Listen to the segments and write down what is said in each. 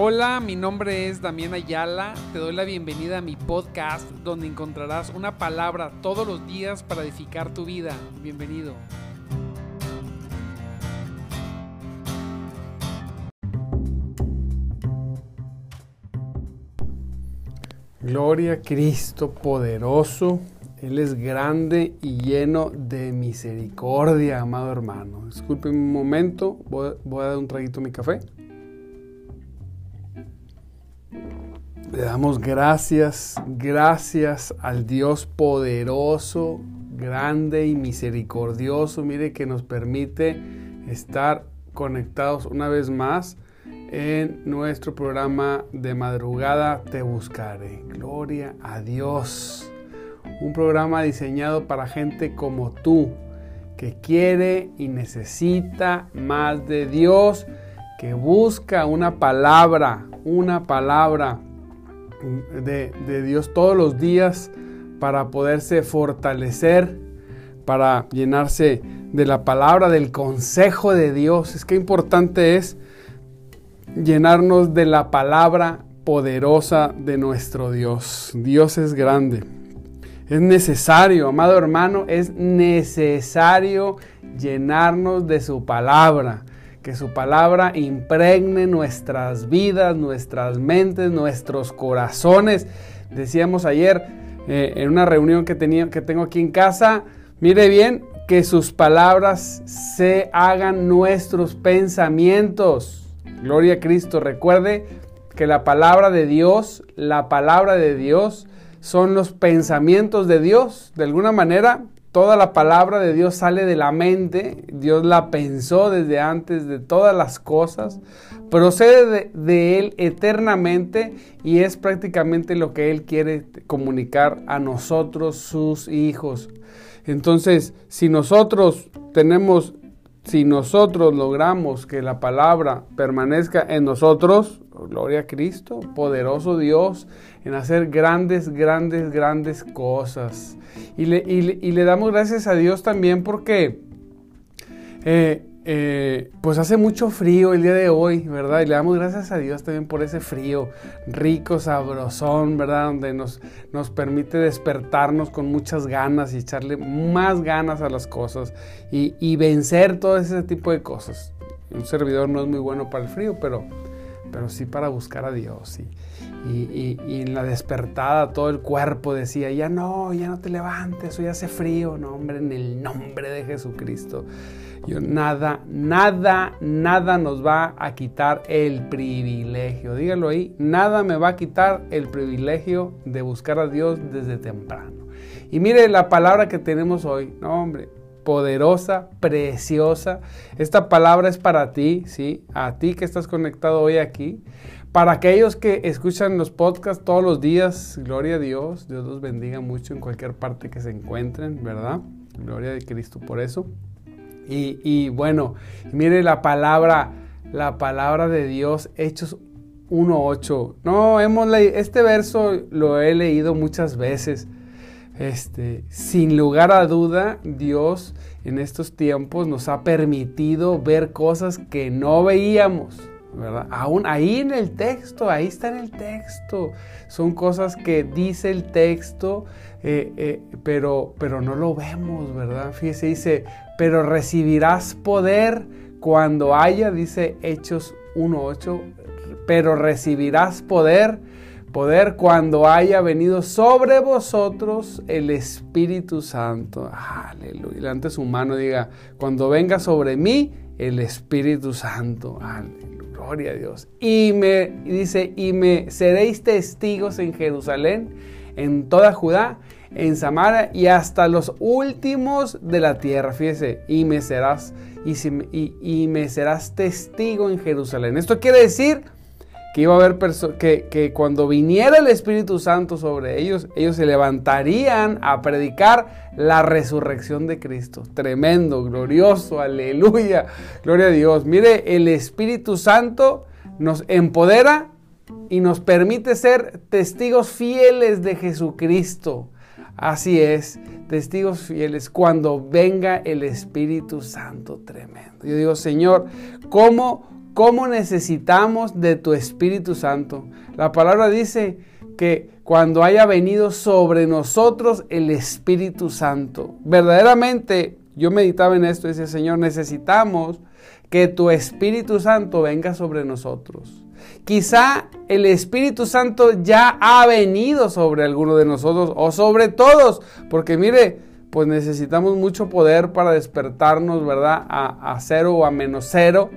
Hola, mi nombre es Damián Ayala. Te doy la bienvenida a mi podcast donde encontrarás una palabra todos los días para edificar tu vida. Bienvenido. Gloria a Cristo poderoso. Él es grande y lleno de misericordia, amado hermano. Disculpe un momento, voy, voy a dar un traguito a mi café. Le damos gracias, gracias al Dios poderoso, grande y misericordioso. Mire que nos permite estar conectados una vez más en nuestro programa de madrugada Te Buscaré. Gloria a Dios. Un programa diseñado para gente como tú, que quiere y necesita más de Dios, que busca una palabra, una palabra de, de Dios todos los días para poderse fortalecer, para llenarse de la palabra, del consejo de Dios. Es que importante es llenarnos de la palabra poderosa de nuestro Dios. Dios es grande. Es necesario, amado hermano, es necesario llenarnos de su palabra. Que su palabra impregne nuestras vidas, nuestras mentes, nuestros corazones. Decíamos ayer eh, en una reunión que, tenía, que tengo aquí en casa, mire bien, que sus palabras se hagan nuestros pensamientos. Gloria a Cristo. Recuerde que la palabra de Dios, la palabra de Dios son los pensamientos de Dios. De alguna manera, toda la palabra de Dios sale de la mente. Dios la pensó desde antes de todas las cosas. Procede de, Él eternamente y es prácticamente lo que Él quiere comunicar a nosotros, sus hijos. Entonces, si nosotros tenemos si nosotros logramos que la palabra permanezca en nosotros, gloria a Cristo, poderoso Dios, en hacer grandes, grandes, grandes cosas. Y le, y le, damos gracias a Dios también porque eh, eh, pues hace mucho frío el día de hoy, ¿verdad? Y le damos gracias a Dios también por ese frío rico, sabrosón, ¿verdad? Donde nos, nos permite despertarnos con muchas ganas y echarle más ganas a las cosas y, vencer todo ese tipo de cosas. Un servidor no es muy bueno para el frío, pero, pero sí para buscar a Dios. Y, y, y, en la despertada todo el cuerpo decía, ya no, ya no te levantes, hoy hace frío. No, hombre, en el nombre de Jesucristo nada, nada, nada nos va a quitar el privilegio. Dígalo ahí, nada me va a quitar el privilegio de buscar a Dios desde temprano. Y mire la palabra que tenemos hoy, no hombre, poderosa, preciosa. Esta palabra es para ti, ¿sí? A ti que estás conectado hoy aquí. Para aquellos que escuchan los podcasts todos los días, gloria a Dios, Dios los bendiga mucho en cualquier parte que se encuentren, ¿verdad? Gloria a Cristo por eso. Y, bueno, mire la palabra, la palabra de Dios, Hechos 1.8. No, hemos leído, este verso lo he leído muchas veces. Este, sin lugar a duda, Dios en estos tiempos nos ha permitido ver cosas que no veíamos. ¿verdad? Aún ahí en el texto, ahí está en el texto. Son cosas que dice el texto, eh, eh, pero, pero no lo vemos, ¿verdad? Fíjese, dice, pero recibirás poder cuando haya, dice Hechos 1.8, pero recibirás poder, poder cuando haya venido sobre vosotros el Espíritu Santo. Aleluya. Levante su mano diga, cuando venga sobre mí el Espíritu Santo. Aleluya. Gloria a Dios. Y me dice, y me seréis testigos en Jerusalén, en toda Judá, en Samaria y hasta los últimos de la tierra. Fíjese, y me serás, y, y, me serás testigo en Jerusalén. Esto quiere decir que iba a haber que, que cuando viniera el Espíritu Santo sobre ellos, ellos se levantarían a predicar la resurrección de Cristo. Tremendo, glorioso, aleluya, gloria a Dios. Mire, el Espíritu Santo nos empodera y nos permite ser testigos fieles de Jesucristo. Así es, testigos fieles, cuando venga el Espíritu Santo tremendo. Yo digo, Señor, ¿cómo cómo necesitamos de tu Espíritu Santo. La palabra dice que cuando haya venido sobre nosotros el Espíritu Santo, verdaderamente yo meditaba en esto y decía, Señor, necesitamos que tu Espíritu Santo venga sobre nosotros. Quizá el Espíritu Santo ya ha venido sobre alguno de nosotros o sobre todos, porque mire, pues necesitamos mucho poder para despertarnos, ¿verdad? A, cero o a menos cero,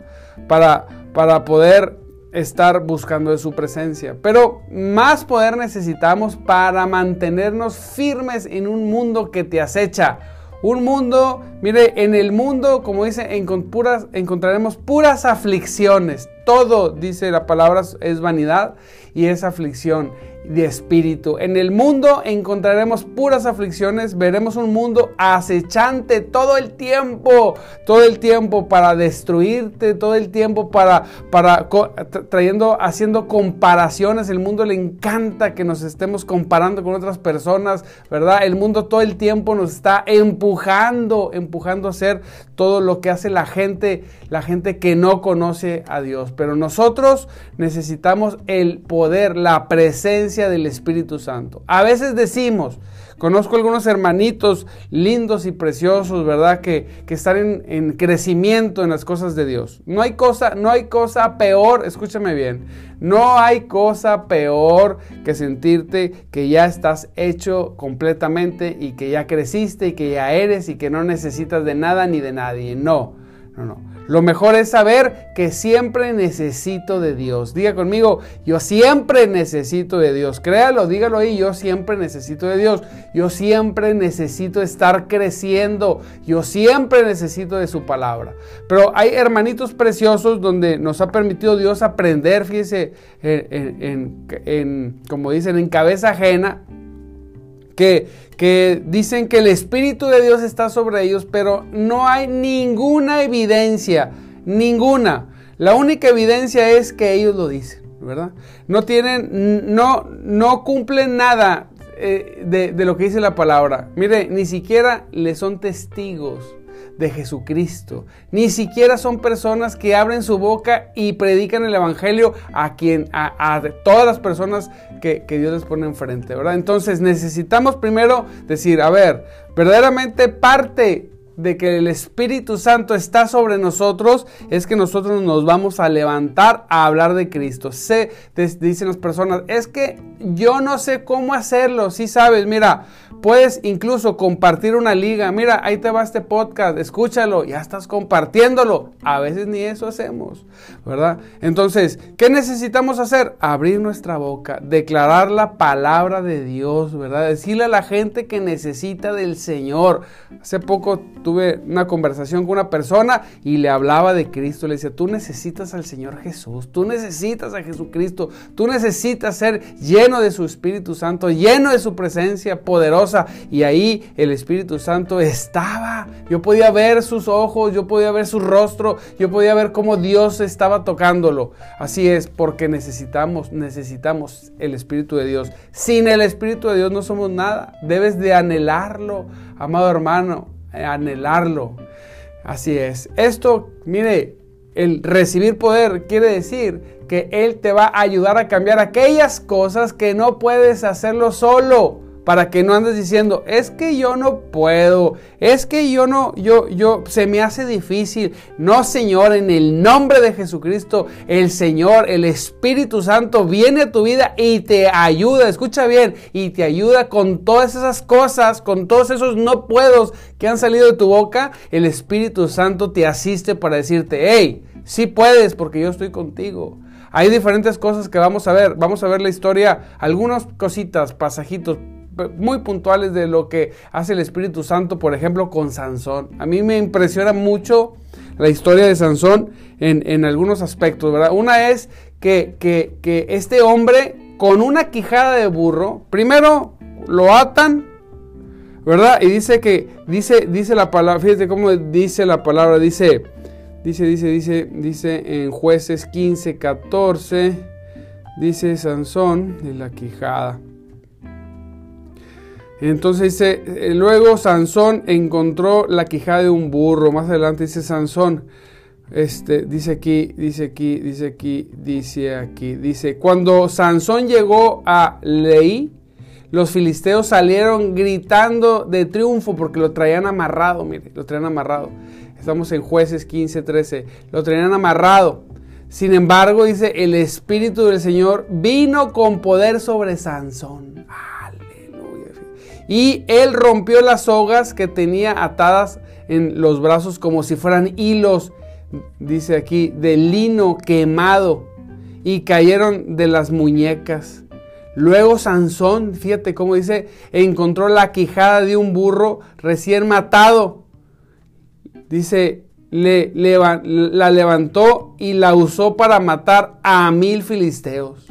para, para poder estar buscando de su presencia. Pero más poder necesitamos para mantenernos firmes en un mundo que te acecha. Un mundo, mire, en el mundo, como dice, encontraremos puras aflicciones. Todo, dice la palabra, es vanidad y es aflicción de espíritu. En el mundo encontraremos puras aflicciones, veremos un mundo acechante todo el tiempo, todo el tiempo para destruirte, todo el tiempo para, para trayendo, haciendo comparaciones. El mundo le encanta que nos estemos comparando con otras personas, ¿verdad? El mundo todo el tiempo nos está empujando, empujando a hacer todo lo que hace la gente, la gente que no conoce a Dios. Pero nosotros necesitamos el poder, la presencia del Espíritu Santo. A veces decimos, conozco algunos hermanitos lindos y preciosos, ¿verdad? Que, que están en, en, crecimiento en las cosas de Dios. No hay cosa, no hay cosa peor, escúchame bien, no hay cosa peor que sentirte que ya estás hecho completamente y que ya creciste y que ya eres y que no necesitas de nada ni de nadie. No, no, no. Lo mejor es saber que siempre necesito de Dios. Diga conmigo, yo siempre necesito de Dios. Créalo, dígalo ahí, yo siempre necesito de Dios. Yo siempre necesito estar creciendo. Yo siempre necesito de su palabra. Pero hay hermanitos preciosos donde nos ha permitido Dios aprender, fíjese, en, como dicen, en cabeza ajena que, dicen que el Espíritu de Dios está sobre ellos, pero no hay ninguna evidencia, ninguna. La única evidencia es que ellos lo dicen, ¿verdad? No tienen, no, no cumplen nada eh, de, de lo que dice la palabra. Mire, ni siquiera le son testigos de Jesucristo. Ni siquiera son personas que abren su boca y predican el Evangelio a quien, a, todas las personas que, que, Dios les pone enfrente, ¿verdad? Entonces necesitamos primero decir, a ver, verdaderamente parte de que el Espíritu Santo está sobre nosotros es que nosotros nos vamos a levantar a hablar de Cristo. Se, dicen las personas, es que yo no sé cómo hacerlo. Si sabes, mira, puedes incluso compartir una liga. Mira, ahí te va este podcast, escúchalo, ya estás compartiéndolo. A veces ni eso hacemos, ¿verdad? Entonces, ¿qué necesitamos hacer? Abrir nuestra boca, declarar la palabra de Dios, ¿verdad? Decirle a la gente que necesita del Señor. Hace poco tuve una conversación con una persona y le hablaba de Cristo. Le decía, tú necesitas al Señor Jesús, tú necesitas a Jesucristo, tú necesitas ser lleno de su Espíritu Santo, lleno de su presencia poderosa. Y ahí el Espíritu Santo estaba. Yo podía ver sus ojos, yo podía ver su rostro, yo podía ver cómo Dios estaba tocándolo. Así es, porque necesitamos, necesitamos el Espíritu de Dios. Sin el Espíritu de Dios no somos nada. Debes de anhelarlo, amado hermano anhelarlo. Así es. Esto, mire, el recibir poder quiere decir que Él te va a ayudar a cambiar aquellas cosas que no puedes hacerlo solo para que no andes diciendo, es que yo no puedo, es que yo no, yo, yo, se me hace difícil. No, Señor, en el nombre de Jesucristo, el Señor, el Espíritu Santo viene a tu vida y te ayuda, escucha bien, y te ayuda con todas esas cosas, con todos esos no puedos que han salido de tu boca. El Espíritu Santo te asiste para decirte, hey, sí puedes porque yo estoy contigo. Hay diferentes cosas que vamos a ver. Vamos a ver la historia, algunas cositas, pasajitos muy puntuales de lo que hace el Espíritu Santo, por ejemplo, con Sansón. A mí me impresiona mucho la historia de Sansón en, algunos aspectos, ¿verdad? Una es que, que, este hombre con una quijada de burro, primero lo atan, ¿verdad? Y dice que, dice, dice la palabra, fíjate cómo dice la palabra, dice, dice, dice, dice, dice en jueces 15, 14, dice Sansón de la quijada. Entonces dice, eh, luego Sansón encontró la quijada de un burro. Más adelante dice Sansón, este, dice aquí, dice aquí, dice aquí, dice aquí, dice, cuando Sansón llegó a Leí, los filisteos salieron gritando de triunfo porque lo traían amarrado, mire, lo traían amarrado. Estamos en jueces 15, 13, lo traían amarrado. Sin embargo, dice, el Espíritu del Señor vino con poder sobre Sansón. Aleluya. Y él rompió las sogas que tenía atadas en los brazos como si fueran hilos dice aquí, de lino quemado y cayeron de las muñecas. Luego Sansón, fíjate cómo dice, encontró la quijada de un burro recién matado. Dice, la levantó y la usó para matar a mil filisteos.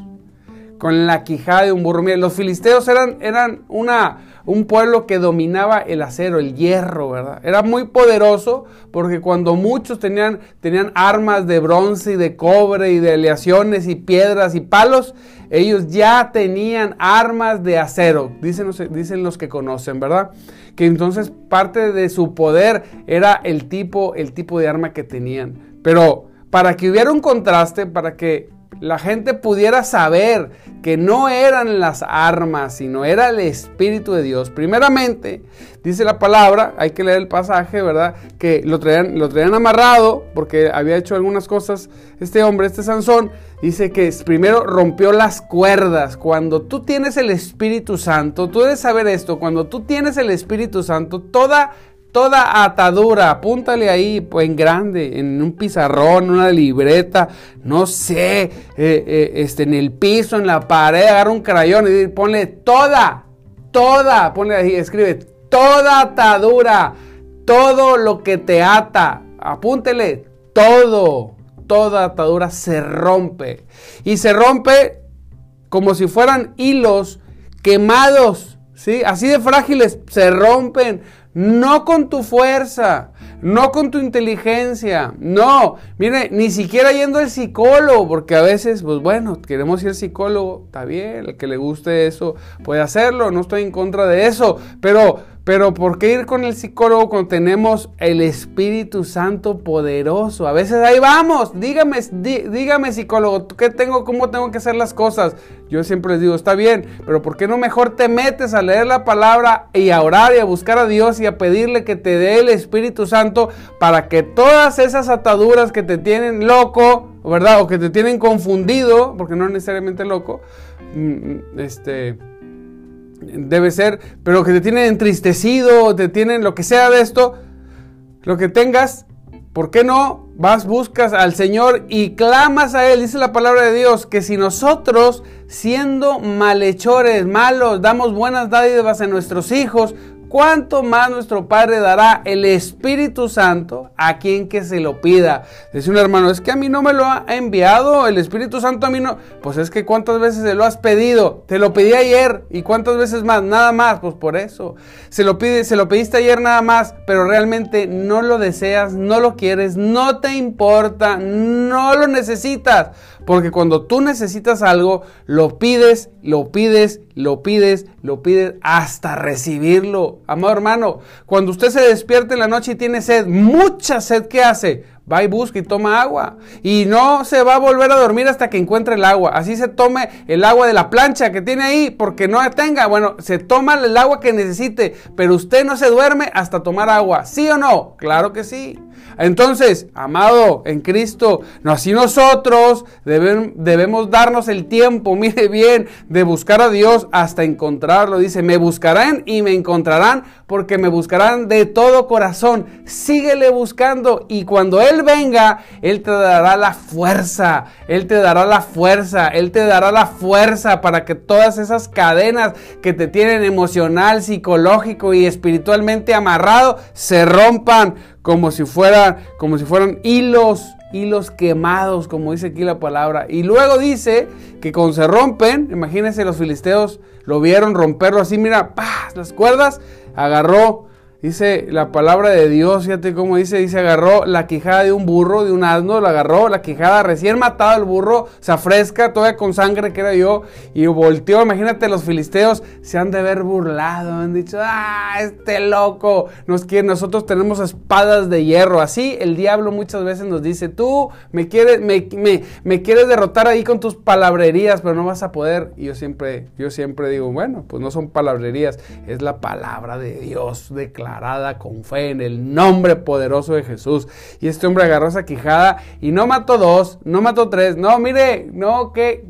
Con la quijada de un burro. Los filisteos eran, eran una, un pueblo que dominaba el acero, el hierro, ¿verdad? Era muy poderoso porque cuando muchos tenían, tenían armas de bronce y de cobre y de aleaciones y piedras y palos, ellos ya tenían armas de acero, dicen los, dicen los que conocen, ¿verdad? Que entonces parte de su poder era el tipo, el tipo de arma que tenían. Pero para que hubiera un contraste, para que la gente pudiera saber que no eran las armas, sino era el Espíritu de Dios. Primeramente, dice la palabra, hay que leer el pasaje, ¿verdad? Que lo traían, lo traían amarrado porque había hecho algunas cosas este hombre, este Sansón. Dice que primero rompió las cuerdas. Cuando tú tienes el Espíritu Santo, tú debes saber esto, cuando tú tienes el Espíritu Santo, toda Toda atadura, apúntale ahí pues, en grande, en un pizarrón, una libreta, no sé, eh, eh, este, en el piso, en la pared, agarra un crayón y ponle toda, toda, ponle ahí, escribe, toda atadura, todo lo que te ata, apúntele, todo, toda atadura se rompe. Y se rompe como si fueran hilos quemados, ¿sí? Así de frágiles, se rompen no con tu fuerza, no con tu inteligencia, no, mire, ni siquiera yendo al psicólogo, porque a veces, pues bueno, queremos ir al psicólogo, está bien, el que le guste eso puede hacerlo, no estoy en contra de eso, pero pero ¿por qué ir con el psicólogo cuando tenemos el Espíritu Santo poderoso? A veces ahí vamos, dígame, dígame psicólogo, ¿qué tengo, cómo tengo que hacer las cosas? Yo siempre les digo, está bien, pero ¿por qué no mejor te metes a leer la palabra y a orar y a buscar a Dios y a pedirle que te dé el Espíritu Santo para que todas esas ataduras que te tienen loco, ¿verdad? O que te tienen confundido, porque no necesariamente loco, mm, mm, este debe ser, pero que te tienen entristecido, te tienen lo que sea de esto, lo que tengas, ¿por qué no vas, buscas al Señor y clamas a Él? Dice la palabra de Dios que si nosotros, siendo malhechores, malos, damos buenas dádivas a nuestros hijos, ¿cuánto más nuestro Padre dará el Espíritu Santo a quien que se lo pida? Dice un hermano, es que a mí no me lo ha enviado, el Espíritu Santo a mí no. Pues es que cuántas veces se lo has pedido, te lo pedí ayer y cuántas veces más, nada más, pues por eso. Se lo pide, se lo pediste ayer nada más, pero realmente no lo deseas, no lo quieres, no te importa, no lo necesitas. Porque cuando tú necesitas algo, lo pides, lo pides, lo pides, lo pides hasta recibirlo. Amado hermano, cuando usted se despierta en la noche y tiene sed, mucha sed, ¿qué hace? Va y busca y toma agua. Y no se va a volver a dormir hasta que encuentre el agua. Así se tome el agua de la plancha que tiene ahí porque no tenga. Bueno, se toma el agua que necesite, pero usted no se duerme hasta tomar agua. ¿Sí o no? Claro que sí. Entonces, amado en Cristo, así nosotros debemos darnos el tiempo, mire bien, de buscar a Dios hasta encontrarlo. Dice, me buscarán y me encontrarán porque me buscarán de todo corazón. Síguele buscando y cuando Él venga, Él te dará la fuerza, Él te dará la fuerza, Él te dará la fuerza para que todas esas cadenas que te tienen emocional, psicológico y espiritualmente amarrado se rompan como si fueran, como si fueran hilos, hilos quemados, como dice aquí la palabra. Y luego dice que cuando se rompen, imagínense los filisteos lo vieron romperlo así, mira, ¡pah! las cuerdas, agarró Dice la palabra de Dios, fíjate cómo dice, dice, agarró la quijada de un burro, de un asno, la agarró, la quijada recién matado el burro, se afresca, todavía con sangre que era yo, y volteó, imagínate, los filisteos se han de haber burlado, han dicho, ah, este loco, nos quiere, nosotros tenemos espadas de hierro, así el diablo muchas veces nos dice, tú me quieres, me, me quieres derrotar ahí con tus palabrerías, pero no vas a poder, y yo siempre, yo siempre digo, bueno, pues no son palabrerías, es la palabra de Dios declarada con fe en el nombre poderoso de Jesús. Y este hombre agarró esa quijada y no mató dos, no mató tres, no, mire, no, que,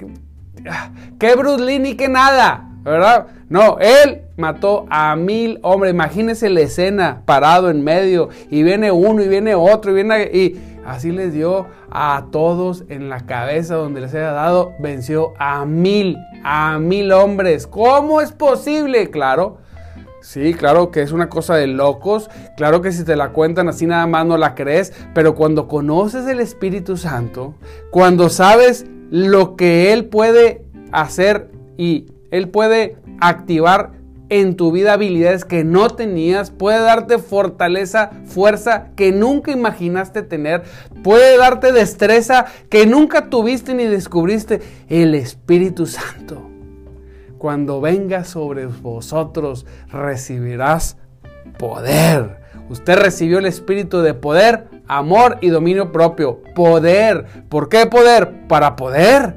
que Bruce Lee ni que nada, ¿verdad? No, él mató a mil hombres. Imagínense la escena parado en medio y viene uno y viene otro y viene y así les dio a todos en la cabeza donde les haya dado, venció a mil, a mil hombres. ¿Cómo es posible? Claro, Sí, claro que es una cosa de locos, claro que si te la cuentan así nada más no la crees, pero cuando conoces el Espíritu Santo, cuando sabes lo que Él puede hacer y Él puede activar en tu vida habilidades que no tenías, puede darte fortaleza, fuerza que nunca imaginaste tener, puede darte destreza que nunca tuviste ni descubriste, el Espíritu Santo cuando venga sobre vosotros recibirás poder. Usted recibió el espíritu de poder, amor y dominio propio. Poder. ¿Por qué poder? Para poder.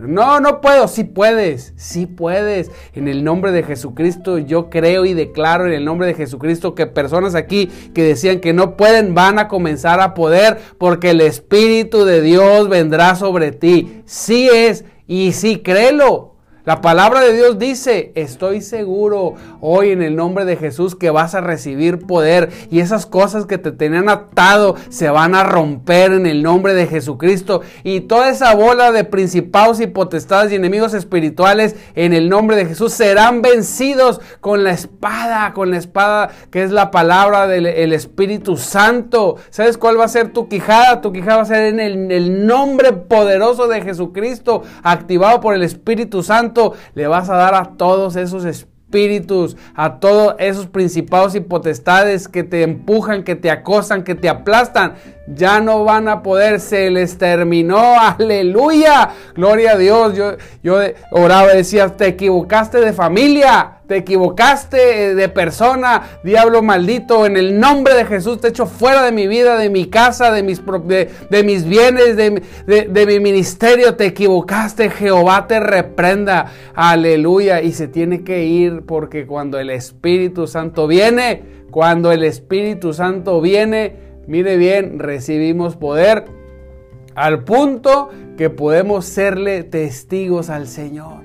No, no puedo. Sí puedes. Sí puedes. En el nombre de Jesucristo yo creo y declaro en el nombre de Jesucristo que personas aquí que decían que no pueden van a comenzar a poder porque el Espíritu de Dios vendrá sobre ti. Sí es. Y sí, créelo. La palabra de Dios dice, estoy seguro hoy en el nombre de Jesús que vas a recibir poder y esas cosas que te tenían atado se van a romper en el nombre de Jesucristo y toda esa bola de principados y potestades y enemigos espirituales en el nombre de Jesús serán vencidos con la espada, con la espada que es la palabra del Espíritu Santo. ¿Sabes cuál va a ser tu quijada? Tu quijada va a ser en el, el nombre poderoso de Jesucristo activado por el Espíritu Santo le vas a dar a todos esos espíritus, a todos esos principados y potestades que te empujan, que te acosan, que te aplastan ya no van a poder, se les terminó, aleluya, gloria a Dios. Yo, yo oraba y decía, te equivocaste de familia, te equivocaste de persona, diablo maldito, en el nombre de Jesús te echo fuera de mi vida, de mi casa, de mis, de, mis bienes, de, de mi ministerio, te equivocaste, Jehová te reprenda, aleluya, y se tiene que ir porque cuando el Espíritu Santo viene, cuando el Espíritu Santo viene, mire bien, recibimos poder al punto que podemos serle testigos al Señor.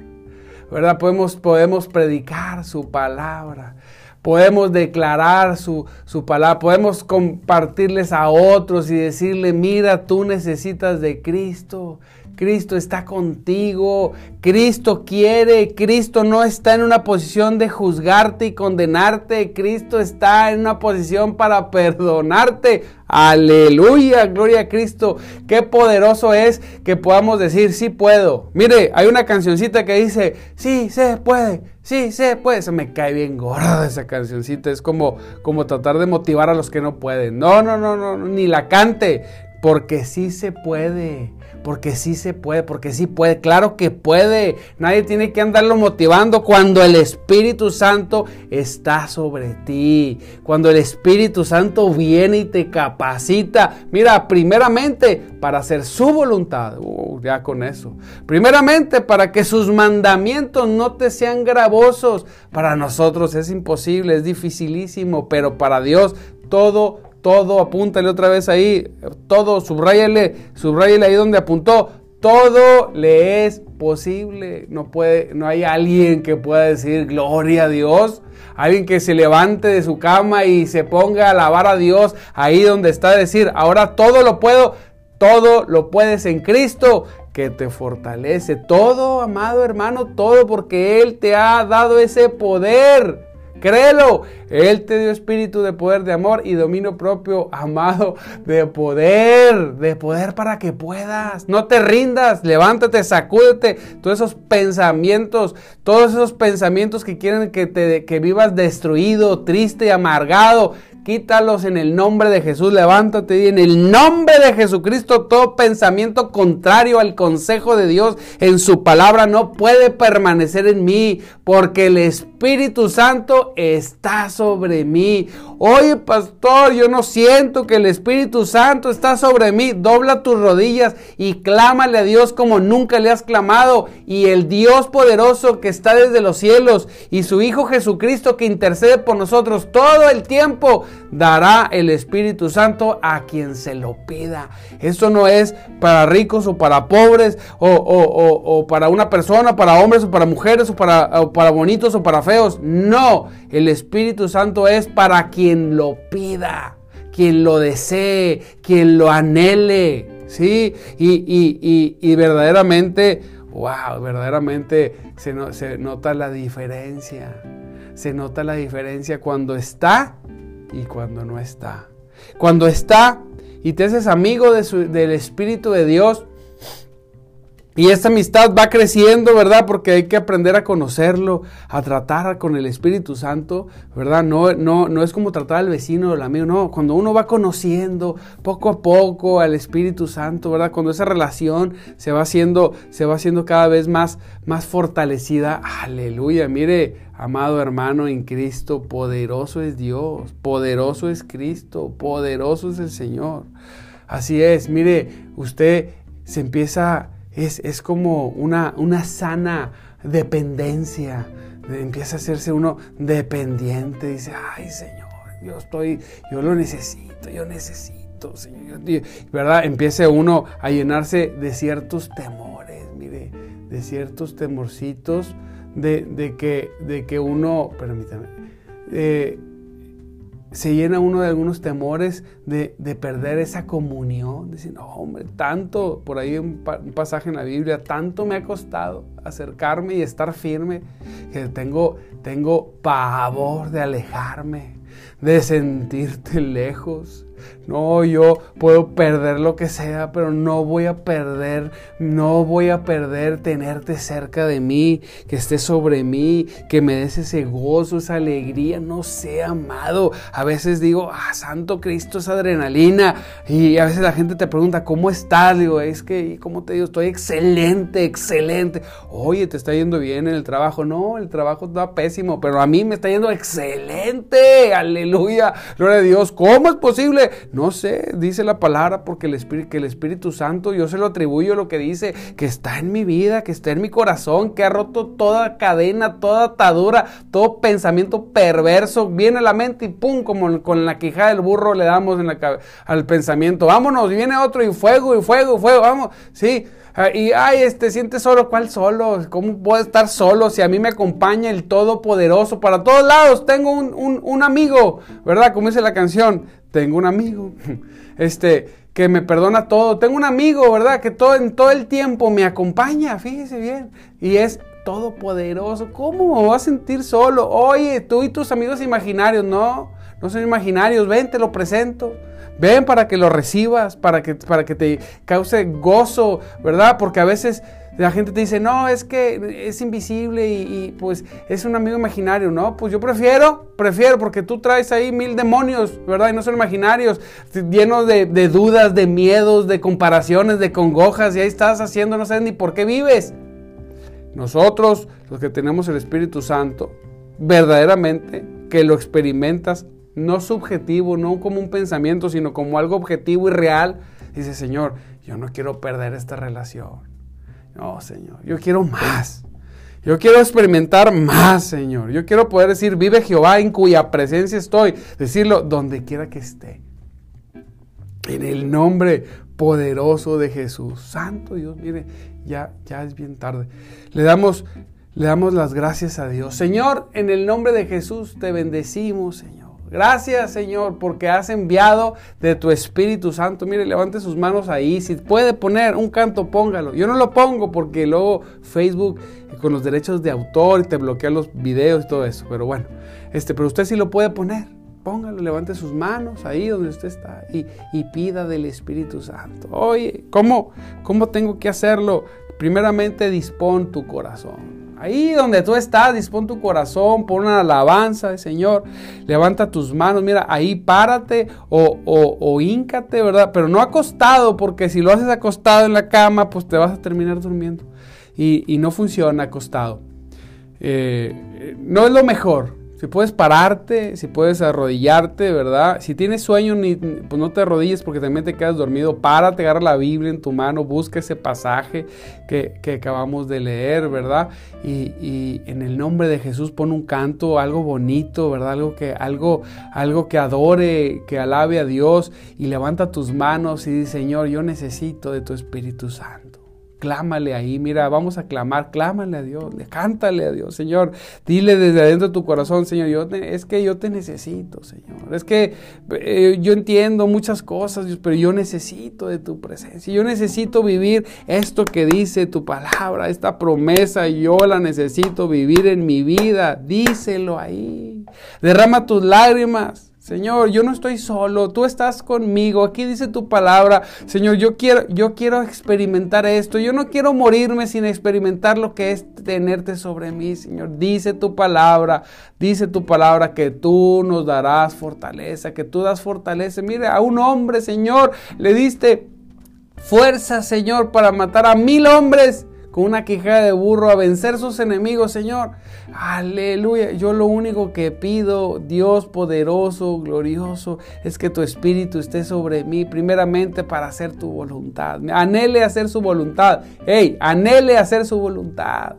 ¿Verdad? Podemos, podemos predicar su palabra. Podemos declarar su, su, palabra, podemos compartirles a otros y decirle, mira, tú necesitas de Cristo. Cristo está contigo, Cristo quiere, Cristo no está en una posición de juzgarte y condenarte, Cristo está en una posición para perdonarte. Aleluya, gloria a Cristo. Qué poderoso es que podamos decir, sí puedo. Mire, hay una cancioncita que dice, sí, se puede, sí, se puede. Se me cae bien gorda esa cancioncita. Es como, como tratar de motivar a los que no pueden. No, no, no, no, ni la cante, porque sí se puede porque sí se puede, porque sí puede, claro que puede. Nadie tiene que andarlo motivando cuando el Espíritu Santo está sobre ti. Cuando el Espíritu Santo viene y te capacita. Mira, primeramente para hacer su voluntad. Uh, ya con eso. Primeramente para que sus mandamientos no te sean gravosos. Para nosotros es imposible, es dificilísimo, pero para Dios todo todo, apúntale otra vez ahí, todo, subrayale, subrayale ahí donde apuntó, todo le es posible. No puede, no hay alguien que pueda decir gloria a Dios. Alguien que se levante de su cama y se ponga a alabar a Dios ahí donde está decir, ahora todo lo puedo, todo lo puedes en Cristo que te fortalece. Todo, amado hermano, todo porque Él te ha dado ese poder. Créelo. Él te dio espíritu de poder, de amor y dominio propio, amado, de poder, de poder para que puedas. No te rindas, levántate, sacúdete todos esos pensamientos, todos esos pensamientos que quieren que, te, que vivas destruido, triste y amargado Quítalos en el nombre de Jesús. Levántate y en el nombre de Jesucristo todo pensamiento contrario al consejo de Dios en su palabra no puede permanecer en mí porque el Espíritu Santo está sobre mí. Oye, pastor, yo no siento que el Espíritu Santo está sobre mí. Dobla tus rodillas y clámale a Dios como nunca le has clamado. Y el Dios poderoso que está desde los cielos y su Hijo Jesucristo que intercede por nosotros todo el tiempo dará el Espíritu Santo a quien se lo pida. Eso no es para ricos o para pobres o, para una persona, para hombres o para mujeres o para, para bonitos o para feos. No, el Espíritu Santo es para quien lo pida, quien lo desee, quien lo anhele. ¿Sí? Y, y, verdaderamente, wow, verdaderamente se, se nota la diferencia. Se nota la diferencia cuando está y cuando no está. Cuando está y te haces amigo del Espíritu de Dios, y esta amistad va creciendo, ¿verdad? Porque hay que aprender a conocerlo, a tratar con el Espíritu Santo, ¿verdad? No, no, no es como tratar al vecino o al amigo, no. Cuando uno va conociendo poco a poco al Espíritu Santo, ¿verdad? Cuando esa relación se va haciendo, se va haciendo cada vez más, más fortalecida. Aleluya. Mire, amado hermano en Cristo, poderoso es Dios, poderoso es Cristo, poderoso es el Señor. Así es, mire, usted se empieza es, como una, una sana dependencia. Empieza a hacerse uno dependiente. Dice, ay Señor, yo estoy, yo lo necesito, yo necesito, Señor. ¿Verdad? Empieza uno a llenarse de ciertos temores, mire, de ciertos temorcitos de, que, de que uno, permítame, eh, se llena uno de algunos temores de, perder esa comunión. Decir, no, hombre, tanto, por ahí un, un, pasaje en la Biblia, tanto me ha costado acercarme y estar firme, que tengo, tengo pavor de alejarme, de sentirte lejos. No, yo puedo perder lo que sea, pero no voy a perder, no voy a perder tenerte cerca de mí, que estés sobre mí, que me des ese gozo, esa alegría. No sé, amado. A veces digo, ah, Santo Cristo, es adrenalina. Y a veces la gente te pregunta, ¿cómo estás? Digo, es que, ¿cómo te digo? Estoy excelente, excelente. Oye, ¿te está yendo bien en el trabajo? No, el trabajo está pésimo, pero a mí me está yendo excelente. Aleluya. Gloria a Dios. ¿Cómo es posible? No sé, dice la palabra porque el Espíritu, Santo, yo se lo atribuyo lo que dice, que está en mi vida, que está en mi corazón, que ha roto toda cadena, toda atadura, todo pensamiento perverso, viene a la mente y pum, como con la quijada del burro le damos al pensamiento, vámonos, y viene otro y fuego, y fuego, y fuego, vamos, sí. Ah, y, ay, este, siente solo, ¿cuál solo? ¿Cómo puedo estar solo si a mí me acompaña el Todopoderoso para todos lados? Tengo un, un amigo, ¿verdad? Como dice la canción, tengo un amigo, este, que me perdona todo. Tengo un amigo, ¿verdad? Que todo, en todo el tiempo me acompaña, fíjese bien. Y es todopoderoso. ¿Cómo me voy a sentir solo? Oye, tú y tus amigos imaginarios, no, no son imaginarios. Ven, te lo presento. Ven para que lo recibas, para que, para que te cause gozo, ¿verdad? Porque a veces la gente te dice, no, es que es invisible y, pues es un amigo imaginario, ¿no? Pues yo prefiero, prefiero, porque tú traes ahí mil demonios, ¿verdad? Y no son imaginarios, llenos de, dudas, de miedos, de comparaciones, de congojas, y ahí estás haciendo, no sabes ni por qué vives. Nosotros, los que tenemos el Espíritu Santo, verdaderamente que lo experimentas, no subjetivo, no como un pensamiento, sino como algo objetivo y real, dice, Señor, yo no quiero perder esta relación. No, Señor, yo quiero más. Yo quiero experimentar más, Señor. Yo quiero poder decir, vive Jehová en cuya presencia estoy. Decirlo donde quiera que esté. En el nombre poderoso de Jesús. Santo Dios, mire, ya, ya es bien tarde. Le damos, le damos las gracias a Dios. Señor, en el nombre de Jesús te bendecimos, Señor. Gracias, Señor, porque has enviado de tu Espíritu Santo. Mire, levante sus manos ahí. Si puede poner un canto, póngalo. Yo no lo pongo porque luego Facebook eh, con los derechos de autor te bloquea los videos y todo eso. Pero bueno, este, pero usted sí lo puede poner. Póngalo, levante sus manos ahí donde usted está y, y pida del Espíritu Santo. Oye, ¿cómo, ¿cómo tengo que hacerlo? Primeramente, dispón tu corazón. Ahí donde tú estás, dispón tu corazón, pon una alabanza, Señor. Levanta tus manos, mira, ahí párate o, o, o híncate, ¿verdad? Pero no acostado, porque si lo haces acostado en la cama, pues te vas a terminar durmiendo. Y, y no funciona acostado. Eh, no es lo mejor, si puedes pararte, si puedes arrodillarte, ¿verdad? Si tienes sueño, ni, pues no te arrodilles porque también te quedas dormido. Párate, agarra la Biblia en tu mano, busca ese pasaje que, acabamos de leer, ¿verdad? Y, en el nombre de Jesús pon un canto, algo bonito, ¿verdad? Algo que, algo, algo que adore, que alabe a Dios y levanta tus manos y dice, Señor, yo necesito de tu Espíritu Santo clámale ahí, mira, vamos a clamar, clámale a Dios, cántale a Dios, Señor, dile desde adentro de tu corazón, Señor, yo es que yo te necesito, Señor, es que eh, yo entiendo muchas cosas, pero yo necesito de tu presencia, yo necesito vivir esto que dice tu palabra, esta promesa, yo la necesito vivir en mi vida, díselo ahí, derrama tus lágrimas. Señor, yo no estoy solo, tú estás conmigo. Aquí dice tu palabra, Señor, yo quiero yo quiero experimentar esto. Yo no quiero morirme sin experimentar lo que es tenerte sobre mí, Señor. Dice tu palabra, dice tu palabra que tú nos darás fortaleza, que tú das fortaleza. Mire, a un hombre, Señor, le diste fuerza, Señor, para matar a mil hombres con una quijada de burro a vencer sus enemigos, Señor. Aleluya. Yo lo único que pido, Dios poderoso, glorioso, es que tu espíritu esté sobre mí, primeramente para hacer tu voluntad. Anhele hacer su voluntad. Hey, anhele hacer su voluntad.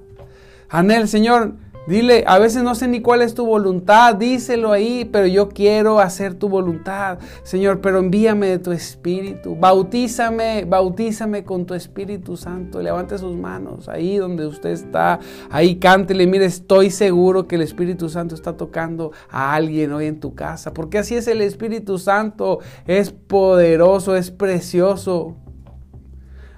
Anhele, Señor, Dile, a veces no sé ni cuál es tu voluntad, díselo ahí, pero yo quiero hacer tu voluntad, Señor, pero envíame de tu Espíritu, bautízame, bautízame con tu Espíritu Santo, levante sus manos ahí donde usted está, ahí cántele, mire, estoy seguro que el Espíritu Santo está tocando a alguien hoy en tu casa, porque así es el Espíritu Santo, es poderoso, es precioso,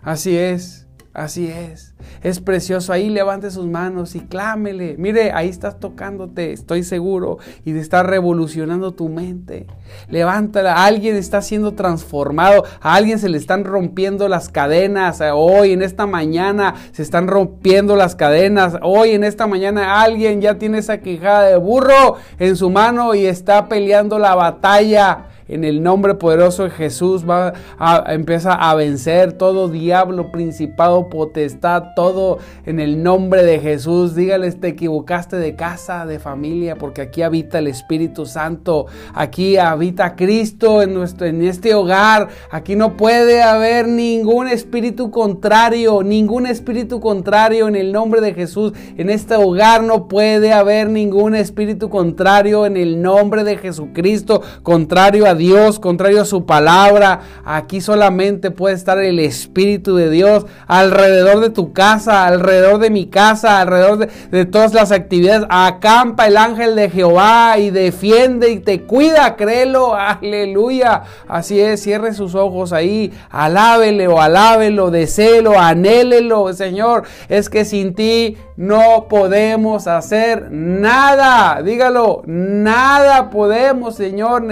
así es. Así es. Es precioso. Ahí levante sus manos y clámele. Mire, ahí estás tocándote, estoy seguro. Y de estar revolucionando tu mente. Levántala. Alguien está siendo transformado. A alguien se le están rompiendo las cadenas. Hoy, en esta mañana, se están rompiendo las cadenas. Hoy, en esta mañana, alguien ya tiene esa quijada de burro en su mano y está peleando la batalla en el nombre poderoso de Jesús va a, empieza a vencer todo diablo, principado, potestad, todo en el nombre de Jesús. Dígales, te equivocaste de casa, de familia, porque aquí habita el Espíritu Santo, aquí habita Cristo en, nuestro, en este hogar. Aquí no puede haber ningún espíritu contrario, ningún espíritu contrario en el nombre de Jesús. En este hogar no puede haber ningún espíritu contrario en el nombre de Jesucristo, contrario a Dios, contrario a su palabra. Aquí solamente puede estar el Espíritu de Dios alrededor de tu casa, alrededor de mi casa, alrededor de, todas las actividades. Acampa el ángel de Jehová y defiende y te cuida, créelo, aleluya. Así es, cierre sus ojos ahí, alábele o alábelo, deselo, anhélelo, Señor. Es que sin ti no podemos hacer nada. Dígalo, nada podemos, Señor.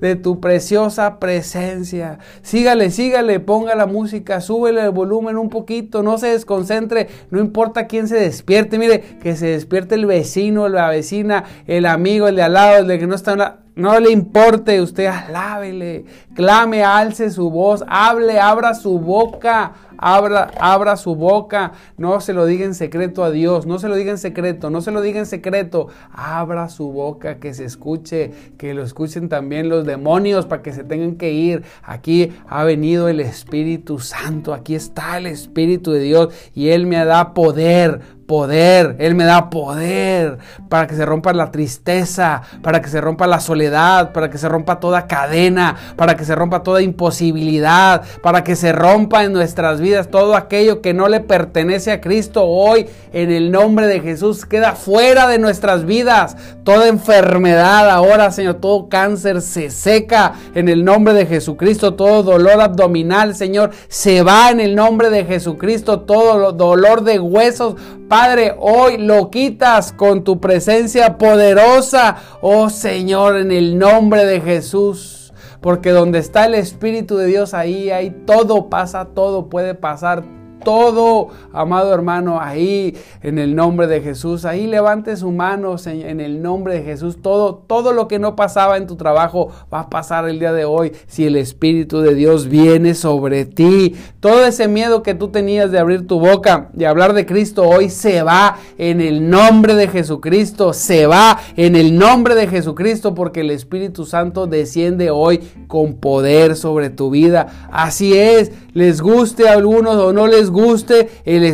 De tu preciosa presencia. Sígale, sígale, ponga la música, súbele el volumen un poquito, no se desconcentre, no importa quién se despierte. Mire, que se despierte el vecino, la vecina, el amigo, el de al lado, el de que no está no le importe, usted alábele, clame, alce su voz, hable, abra su boca, abra, abra su boca. No se lo diga en secreto a Dios, no se lo diga en secreto, no se lo diga en secreto. Abra su boca, que se escuche, que lo escuchen también los demonios para que se tengan que ir. Aquí ha venido el Espíritu Santo, aquí está el Espíritu de Dios y Él me da poder poder, Él me da poder para que se rompa la tristeza, para que se rompa la soledad, para que se rompa toda cadena, para que se rompa toda imposibilidad, para que se rompa en nuestras vidas todo aquello que no le pertenece a Cristo. Hoy en el nombre de Jesús queda fuera de nuestras vidas. Toda enfermedad. Ahora, Señor, todo cáncer se seca en el nombre de Jesucristo, todo dolor abdominal, Señor, se va en el nombre de Jesucristo, todo dolor de huesos Padre, hoy lo quitas con tu presencia poderosa, oh Señor, en el nombre de Jesús. Porque donde está el Espíritu de Dios, ahí, ahí todo pasa, todo puede pasar, todo, amado hermano, ahí en el nombre de Jesús. Ahí levante su mano en el nombre de Jesús. Todo, todo lo que no pasaba en tu trabajo va a pasar el día de hoy si el Espíritu de Dios viene sobre ti. Todo ese miedo que tú tenías de abrir tu boca, de hablar de Cristo, hoy se va en el nombre de Jesucristo. Se va en el nombre de Jesucristo porque el Espíritu Santo desciende hoy con poder sobre tu vida. Así es, les guste a algunos o no les guste guste,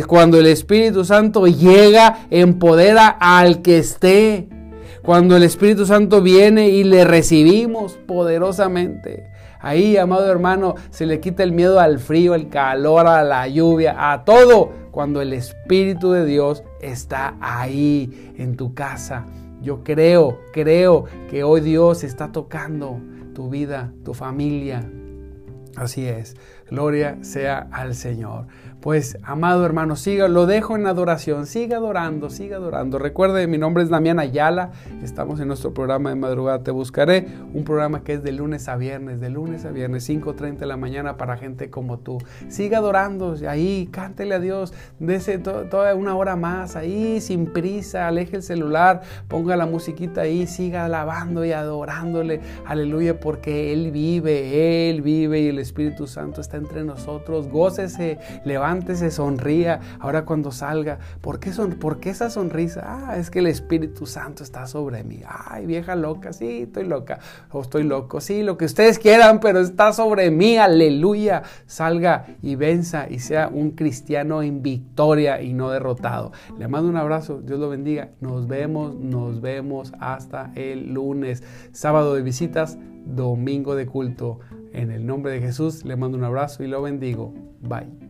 cuando el Espíritu Santo llega, empodera al que esté. Cuando el Espíritu Santo viene y le recibimos poderosamente. Ahí, amado hermano, se le quita el miedo al frío, al calor, a la lluvia, a todo. Cuando el Espíritu de Dios está ahí en tu casa. Yo creo, creo que hoy Dios está tocando tu vida, tu familia. Así es. Gloria sea al Señor. Pues, amado hermano, siga, lo dejo en adoración, siga adorando, siga adorando. Recuerde, mi nombre es Damián Ayala, estamos en nuestro programa de madrugada Te Buscaré, un programa que es de lunes a viernes, de lunes a viernes, 5.30 de la mañana para gente como tú. Siga adorando, ahí, cántele a Dios, dese toda una hora más, ahí, sin prisa, aleje el celular, ponga la musiquita ahí, siga alabando y adorándole, aleluya, porque Él vive, Él vive y el Espíritu Santo está entre nosotros, gócese, levante se sonría, ahora cuando salga, ¿por qué, son, ¿por qué esa sonrisa? Ah, es que el Espíritu Santo está sobre mí. Ay, vieja loca, sí, estoy loca, o estoy loco, sí, lo que ustedes quieran, pero está sobre mí, aleluya. Salga y venza y sea un cristiano en victoria y no derrotado. Le mando un abrazo, Dios lo bendiga, nos vemos, nos vemos hasta el lunes, sábado de visitas, domingo de culto. En el nombre de Jesús le mando un abrazo y lo bendigo. Bye.